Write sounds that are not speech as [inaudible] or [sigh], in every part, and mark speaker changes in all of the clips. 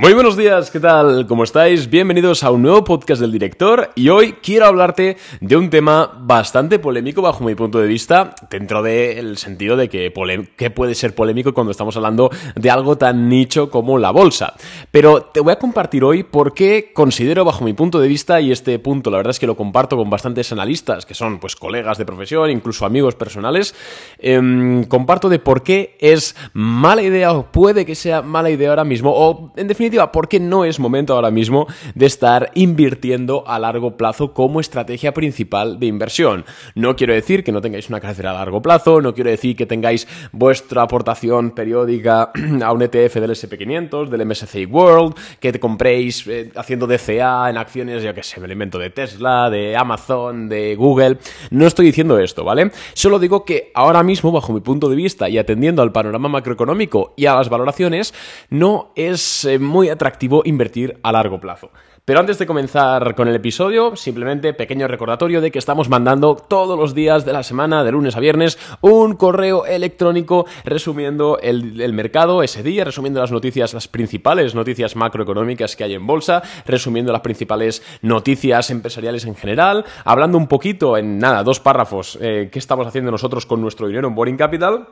Speaker 1: Muy buenos días, ¿qué tal? ¿Cómo estáis? Bienvenidos a un nuevo podcast del director y hoy quiero hablarte de un tema bastante polémico bajo mi punto de vista, dentro del sentido de que, que puede ser polémico cuando estamos hablando de algo tan nicho como la bolsa. Pero te voy a compartir hoy por qué considero bajo mi punto de vista, y este punto la verdad es que lo comparto con bastantes analistas, que son pues colegas de profesión, incluso amigos personales, em, comparto de por qué es mala idea o puede que sea mala idea ahora mismo, o en definitiva porque no es momento ahora mismo de estar invirtiendo a largo plazo como estrategia principal de inversión. No quiero decir que no tengáis una cartera a largo plazo, no quiero decir que tengáis vuestra aportación periódica [clears throat] a un ETF del SP500, del MSCI World, que te compréis eh, haciendo DCA en acciones, ya que sé, me alimento de Tesla, de Amazon, de Google. No estoy diciendo esto, ¿vale? Solo digo que ahora mismo, bajo mi punto de vista y atendiendo al panorama macroeconómico y a las valoraciones, no es eh, muy muy atractivo invertir a largo plazo. Pero antes de comenzar con el episodio, simplemente pequeño recordatorio de que estamos mandando todos los días de la semana, de lunes a viernes, un correo electrónico resumiendo el, mercado ese día, resumiendo las noticias, las principales noticias macroeconómicas que hay en bolsa, resumiendo las principales noticias empresariales en general, hablando un poquito en nada, dos párrafos, eh, qué estamos haciendo nosotros con nuestro dinero en Boring Capital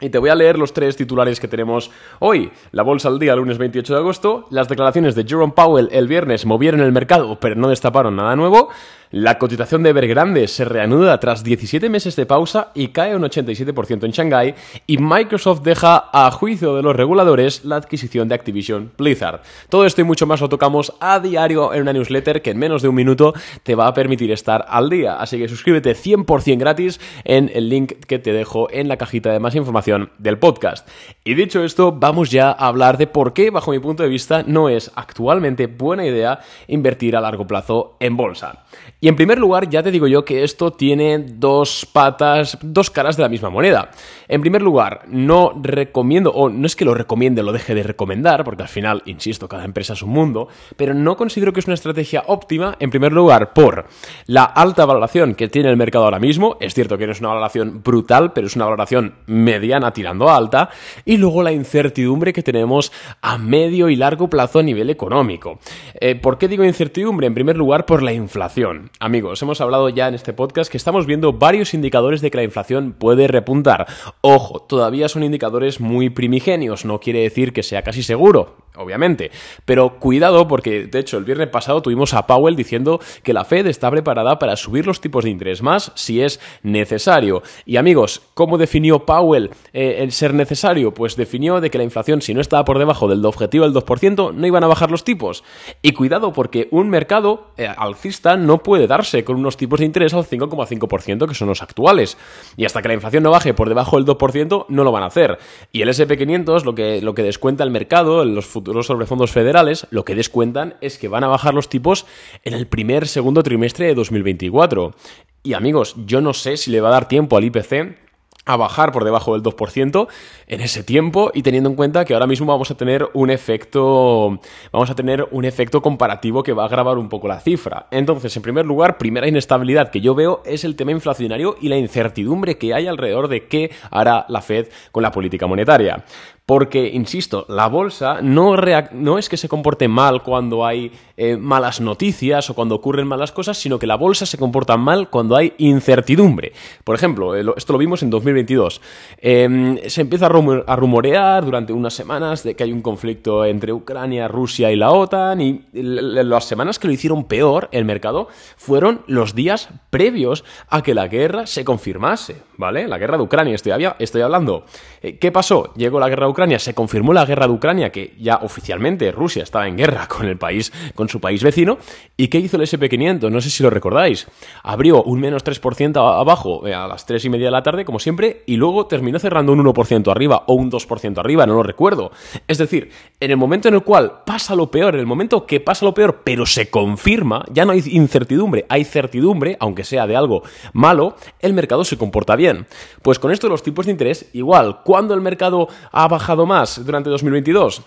Speaker 1: y te voy a leer los tres titulares que tenemos hoy. La bolsa al día, lunes 28 de agosto. Las declaraciones de Jerome Powell el viernes movieron el mercado, pero no destaparon nada nuevo. La cotización de Evergrande se reanuda tras 17 meses de pausa y cae un 87% en Shanghai. Y Microsoft deja a juicio de los reguladores la adquisición de Activision Blizzard. Todo esto y mucho más lo tocamos a diario en una newsletter que en menos de un minuto te va a permitir estar al día. Así que suscríbete 100% gratis en el link que te dejo en la cajita de más información del podcast. Y dicho esto, vamos ya a hablar de por qué, bajo mi punto de vista, no es actualmente buena idea invertir a largo plazo en bolsa. Y en primer lugar, ya te digo yo que esto tiene dos patas, dos caras de la misma moneda. En primer lugar, no recomiendo, o no es que lo recomiende, lo deje de recomendar, porque al final, insisto, cada empresa es un mundo, pero no considero que es una estrategia óptima, en primer lugar, por la alta valoración que tiene el mercado ahora mismo. Es cierto que no es una valoración brutal, pero es una valoración mediana tirando a alta. Y luego la incertidumbre que tenemos a medio y largo plazo a nivel económico. Eh, ¿Por qué digo incertidumbre? En primer lugar, por la inflación. Amigos, hemos hablado ya en este podcast que estamos viendo varios indicadores de que la inflación puede repuntar. Ojo, todavía son indicadores muy primigenios, no quiere decir que sea casi seguro, obviamente. Pero cuidado porque, de hecho, el viernes pasado tuvimos a Powell diciendo que la Fed está preparada para subir los tipos de interés más si es necesario. Y amigos, ¿cómo definió Powell eh, el ser necesario? Pues definió de que la inflación, si no estaba por debajo del objetivo del 2%, no iban a bajar los tipos. Y cuidado porque un mercado eh, alcista no puede puede darse con unos tipos de interés al 5,5% que son los actuales. Y hasta que la inflación no baje por debajo del 2%, no lo van a hacer. Y el SP500, lo que, lo que descuenta el mercado, los futuros sobre fondos federales, lo que descuentan es que van a bajar los tipos en el primer, segundo trimestre de 2024. Y amigos, yo no sé si le va a dar tiempo al IPC a bajar por debajo del 2% en ese tiempo y teniendo en cuenta que ahora mismo vamos a tener un efecto vamos a tener un efecto comparativo que va a agravar un poco la cifra. Entonces, en primer lugar, primera inestabilidad que yo veo es el tema inflacionario y la incertidumbre que hay alrededor de qué hará la Fed con la política monetaria. Porque, insisto, la bolsa no, no es que se comporte mal cuando hay eh, malas noticias o cuando ocurren malas cosas, sino que la bolsa se comporta mal cuando hay incertidumbre. Por ejemplo, eh, esto lo vimos en 2022. Em, se empieza a, rumorear durante unas semanas de que hay un conflicto entre Ucrania, Rusia y la OTAN, y las semanas que lo hicieron peor el mercado fueron los días previos a que la guerra se confirmase, ¿vale? La guerra de Ucrania, estoy, hablando. Eh, ¿Qué pasó? Llegó la guerra Ucrania, se confirmó la guerra de Ucrania, que ya oficialmente Rusia estaba en guerra [laughs] con el país, con su país vecino. ¿Y qué hizo el SP500? No sé si lo recordáis. Abrió un menos 3% abajo eh, a las 3 y media de la tarde, como siempre, y luego terminó cerrando un 1% arriba o un 2% arriba, no lo recuerdo. Es decir, en el momento en el cual pasa lo peor, en el momento que pasa lo peor, pero se confirma, ya no hay incertidumbre, hay certidumbre, aunque sea de algo malo, el mercado se comporta bien. Pues con esto los tipos de interés, igual, cuando el mercado ha bajado más durante 2022?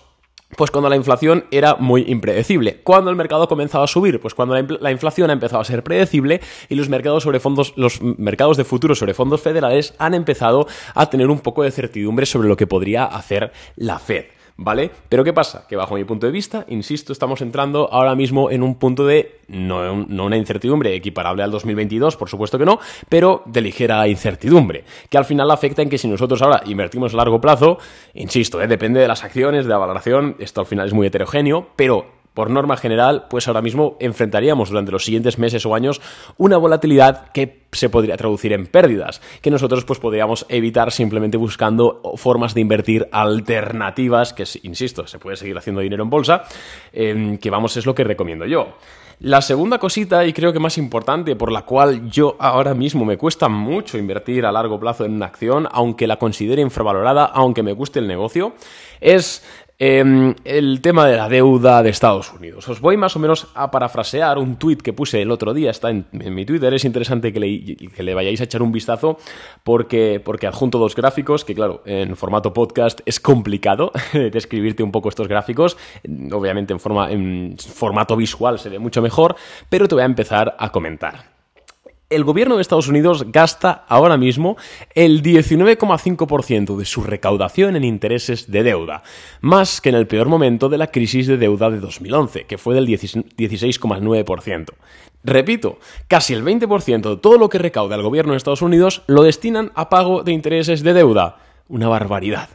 Speaker 1: Pues cuando la inflación era muy impredecible. Cuando el mercado ha comenzado a subir, pues cuando la, inflación ha empezado a ser predecible y los mercados sobre fondos, los mercados de futuros sobre fondos federales han empezado a tener un poco de certidumbre sobre lo que podría hacer la Fed. ¿Vale? Pero ¿qué pasa? Que bajo mi punto de vista, insisto, estamos entrando ahora mismo en un punto de, no, no una incertidumbre equiparable al 2022, por supuesto que no, pero de ligera incertidumbre, que al final afecta en que si nosotros ahora invertimos a largo plazo, insisto, ¿eh? depende de las acciones, de la valoración, esto al final es muy heterogéneo, pero por norma general, pues ahora mismo enfrentaríamos durante los siguientes meses o años una volatilidad que se podría traducir en pérdidas, que nosotros pues podríamos evitar simplemente buscando formas de invertir alternativas, que insisto, se puede seguir haciendo dinero en bolsa, em, que vamos, es lo que recomiendo yo. La segunda cosita, y creo que más importante, por la cual yo ahora mismo me cuesta mucho invertir a largo plazo en una acción, aunque la considere infravalorada, aunque me guste el negocio, es Em, el tema de la deuda de Estados Unidos. Os voy más o menos a parafrasear un tuit que puse el otro día, está en, mi Twitter, es interesante que le, vayáis a echar un vistazo porque, porque adjunto dos gráficos, que claro, en formato podcast es complicado [laughs] describirte un poco estos gráficos, obviamente en, forma, en formato visual se ve mucho mejor, pero te voy a empezar a comentar el gobierno de Estados Unidos gasta ahora mismo el 19,5% de su recaudación en intereses de deuda, más que en el peor momento de la crisis de deuda de 2011, que fue del 16,9%. Repito, casi el 20% de todo lo que recauda el gobierno de Estados Unidos lo destinan a pago de intereses de deuda. Una barbaridad.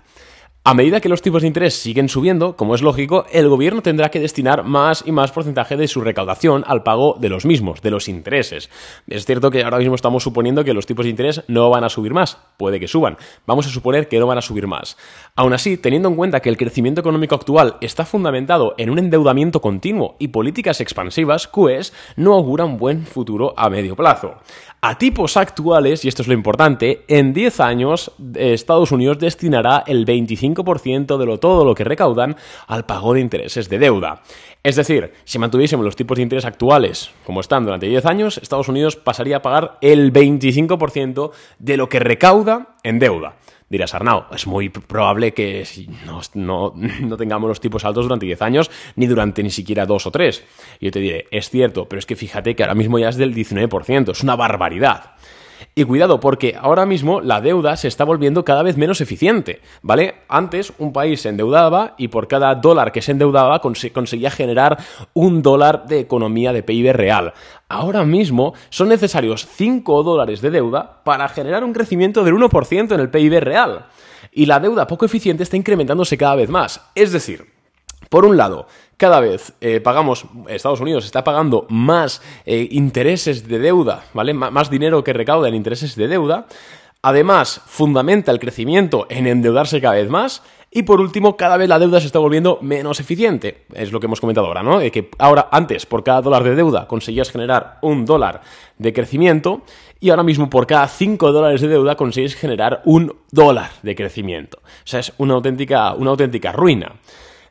Speaker 1: A medida que los tipos de interés siguen subiendo, como es lógico, el gobierno tendrá que destinar más y más porcentaje de su recaudación al pago de los mismos, de los intereses. Es cierto que ahora mismo estamos suponiendo que los tipos de interés no van a subir más, puede que suban. Vamos a suponer que no van a subir más. Aún así, teniendo en cuenta que el crecimiento económico actual está fundamentado en un endeudamiento continuo y políticas expansivas, QES no augura un buen futuro a medio plazo. A tipos actuales, y esto es lo importante, en 10 años eh, Estados Unidos destinará el 25% de lo, todo lo que recaudan al pago de intereses de deuda. Es decir, si mantuviésemos los tipos de interés actuales como están durante 10 años, Estados Unidos pasaría a pagar el 25% de lo que recauda en deuda. Dirás, Arnau, es muy probable que no, [laughs] no, tengamos los tipos altos durante 10 años, ni durante ni siquiera 2 o 3. Y yo te diré, es cierto, pero es que fíjate que ahora mismo ya es del 19%, es una barbaridad. Y cuidado, porque ahora mismo la deuda se está volviendo cada vez menos eficiente, ¿vale? Antes un país se endeudaba y por cada dólar que se endeudaba conseguía generar un dólar de economía de PIB real. Ahora mismo son necesarios 5 dólares de deuda para generar un crecimiento del 1% en el PIB real. Y la deuda poco eficiente está incrementándose cada vez más. Es decir, por un lado, cada vez eh, pagamos, Estados Unidos está pagando más eh, intereses de deuda, ¿vale? más dinero que recauda en intereses de deuda. Además, fundamenta el crecimiento en endeudarse cada vez más. Y por último, cada vez la deuda se está volviendo menos eficiente. Es lo que hemos comentado ahora, ¿no? De que ahora, antes, por cada dólar de deuda conseguías generar un dólar de crecimiento. Y ahora mismo, por cada 5 dólares de deuda, consigues generar un dólar de crecimiento. O sea, es una auténtica, una auténtica ruina.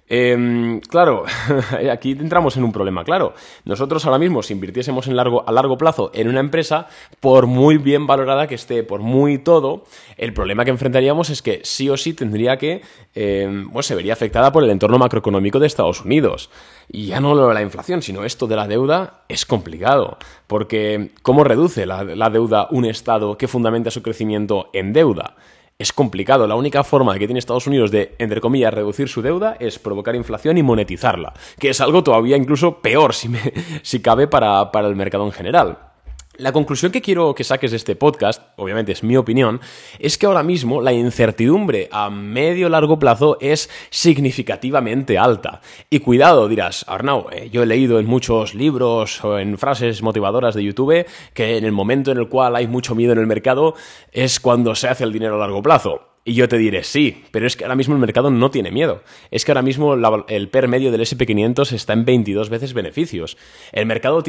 Speaker 1: Em, claro, [laughs] aquí entramos en un problema, claro. Nosotros ahora mismo, si invirtiésemos largo, a largo plazo en una empresa, por muy bien valorada que esté, por muy todo, el problema que enfrentaríamos es que sí o sí tendría que, eh, pues se vería afectada por el entorno macroeconómico de Estados Unidos. Y ya no lo de la inflación, sino esto de la deuda es complicado, porque ¿cómo reduce la deuda un Estado que fundamenta su crecimiento en deuda? Es complicado. La única forma que tiene Estados Unidos de, entre comillas, reducir su deuda es provocar inflación y monetizarla, que es algo todavía incluso peor, si, me, [laughs] si cabe, para, para el mercado en general. La conclusión que quiero que saques de este podcast, obviamente es mi opinión, es que ahora mismo la incertidumbre a medio largo plazo es significativamente alta. Y cuidado, dirás, Arnau, eh, yo he leído en muchos libros o en frases motivadoras de YouTube que en el momento en el cual hay mucho miedo en el mercado es cuando se hace el dinero a largo plazo. Y yo te diré, sí, pero es que ahora mismo el mercado no tiene miedo. Es que ahora mismo el PER medio del SP500 está en 22 veces beneficios. El mercado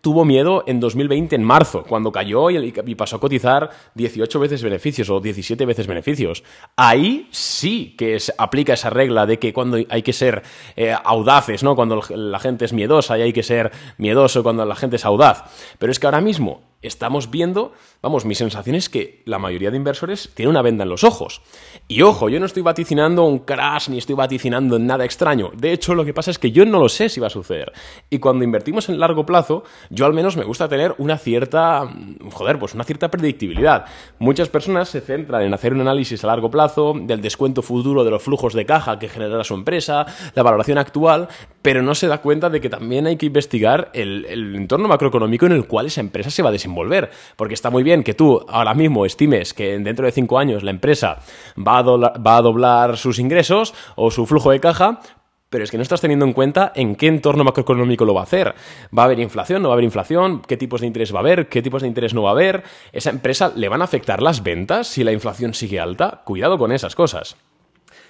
Speaker 1: tuvo miedo en 2020, en marzo, cuando cayó y, pasó a cotizar 18 veces beneficios o 17 veces beneficios. Ahí sí que se aplica esa regla de que cuando hay que ser eh, audaces, ¿no? Cuando la gente es miedosa y hay que ser miedoso cuando la gente es audaz. Pero es que ahora mismo estamos viendo, vamos, mi sensación es que la mayoría de inversores tienen una venda en los ojos. Y ojo, yo no estoy vaticinando un crash ni estoy vaticinando nada extraño. De hecho, lo que pasa es que yo no lo sé si va a suceder. Y cuando invertimos en largo plazo, yo al menos me gusta tener una cierta, joder, pues una cierta predictibilidad. Muchas personas se centran en hacer un análisis a largo plazo del descuento futuro de los flujos de caja que generará su empresa, la valoración actual, pero no se da cuenta de que también hay que investigar el, entorno macroeconómico en el cual esa empresa se va a desenvolver volver. Porque está muy bien que tú ahora mismo estimes que dentro de cinco años la empresa va a, va a doblar sus ingresos o su flujo de caja, pero es que no estás teniendo en cuenta en qué entorno macroeconómico lo va a hacer. ¿Va a haber inflación? ¿No va a haber inflación? ¿Qué tipos de interés va a haber? ¿Qué tipos de interés no va a haber? ¿Esa empresa le van a afectar las ventas si la inflación sigue alta? Cuidado con esas cosas.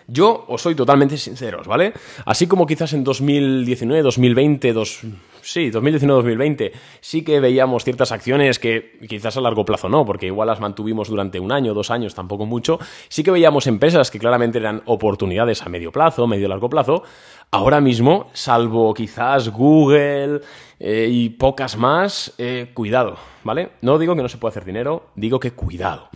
Speaker 1: Yo os soy totalmente sinceros, ¿vale? Así como quizás en 2019, 2020, dos, sí, 2019-2020 sí que veíamos ciertas acciones que quizás a largo plazo no, porque igual las mantuvimos durante un año, dos años, tampoco mucho, sí que veíamos empresas que claramente eran oportunidades a medio plazo, medio largo plazo. Ahora mismo, salvo quizás Google eh, y pocas más, eh, cuidado, ¿vale? No digo que no se pueda hacer dinero, digo que cuidado.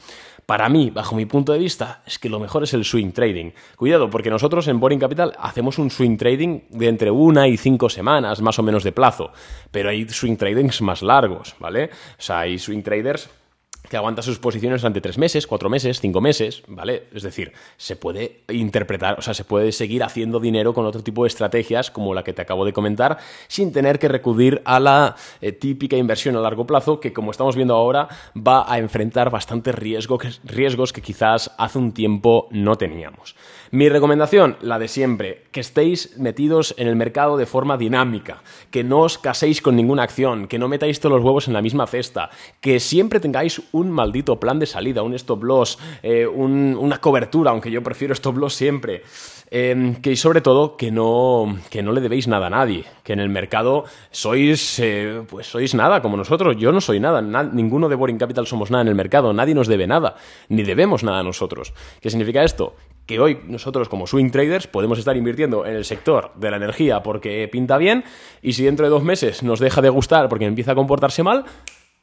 Speaker 1: Para mí, bajo mi punto de vista, es que lo mejor es el swing trading. Cuidado, porque nosotros en Boring Capital hacemos un swing trading de entre una y cinco semanas, más o menos de plazo. Pero hay swing tradings más largos, ¿vale? O sea, hay swing traders que aguanta sus posiciones durante tres meses, cuatro meses, cinco meses, ¿vale? Es decir, se puede interpretar, o sea, se puede seguir haciendo dinero con otro tipo de estrategias como la que te acabo de comentar, sin tener que recurrir a la eh, típica inversión a largo plazo que, como estamos viendo ahora, va a enfrentar bastantes riesgos, riesgos que quizás hace un tiempo no teníamos. Mi recomendación, la de siempre, que estéis metidos en el mercado de forma dinámica, que no os caséis con ninguna acción, que no metáis todos los huevos en la misma cesta, que siempre tengáis un maldito plan de salida, un stop loss, eh, una cobertura, aunque yo prefiero stop loss siempre. Eh, que sobre todo que no, que no le debéis nada a nadie, que en el mercado sois, eh, pues sois nada como nosotros, yo no soy nada, ninguno de Boring Capital somos nada en el mercado, nadie nos debe nada, ni debemos nada a nosotros. ¿Qué significa esto? que hoy nosotros como swing traders podemos estar invirtiendo en el sector de la energía porque pinta bien y si dentro de dos meses nos deja de gustar porque empieza a comportarse mal,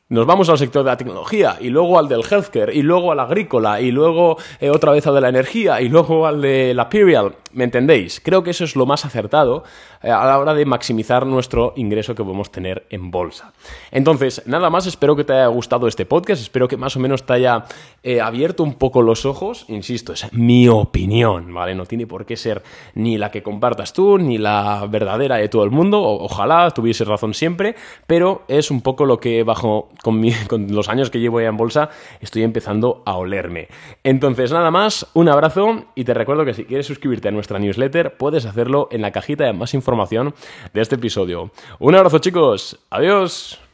Speaker 1: nos vamos al sector de la tecnología y luego al del healthcare y luego al agrícola y luego eh, otra vez al de la energía y luego al de la perial. ¿Me entendéis? Creo que eso es lo más acertado eh, a la hora de maximizar nuestro ingreso que podemos tener en bolsa. Entonces, nada más, espero que te haya gustado este podcast, espero que más o menos te haya eh, abierto un poco los ojos. Insisto, es mi opinión, ¿vale? No tiene por qué ser ni la que compartas tú, ni la verdadera de todo el mundo. ojalá tuviese razón siempre, pero es un poco lo que bajo [laughs] con, los años que llevo ya en bolsa, estoy empezando a olerme. Entonces, nada más, un abrazo y te recuerdo que si quieres suscribirte a nuestra newsletter, puedes hacerlo en la cajita de más información de este episodio. Un abrazo chicos, adiós.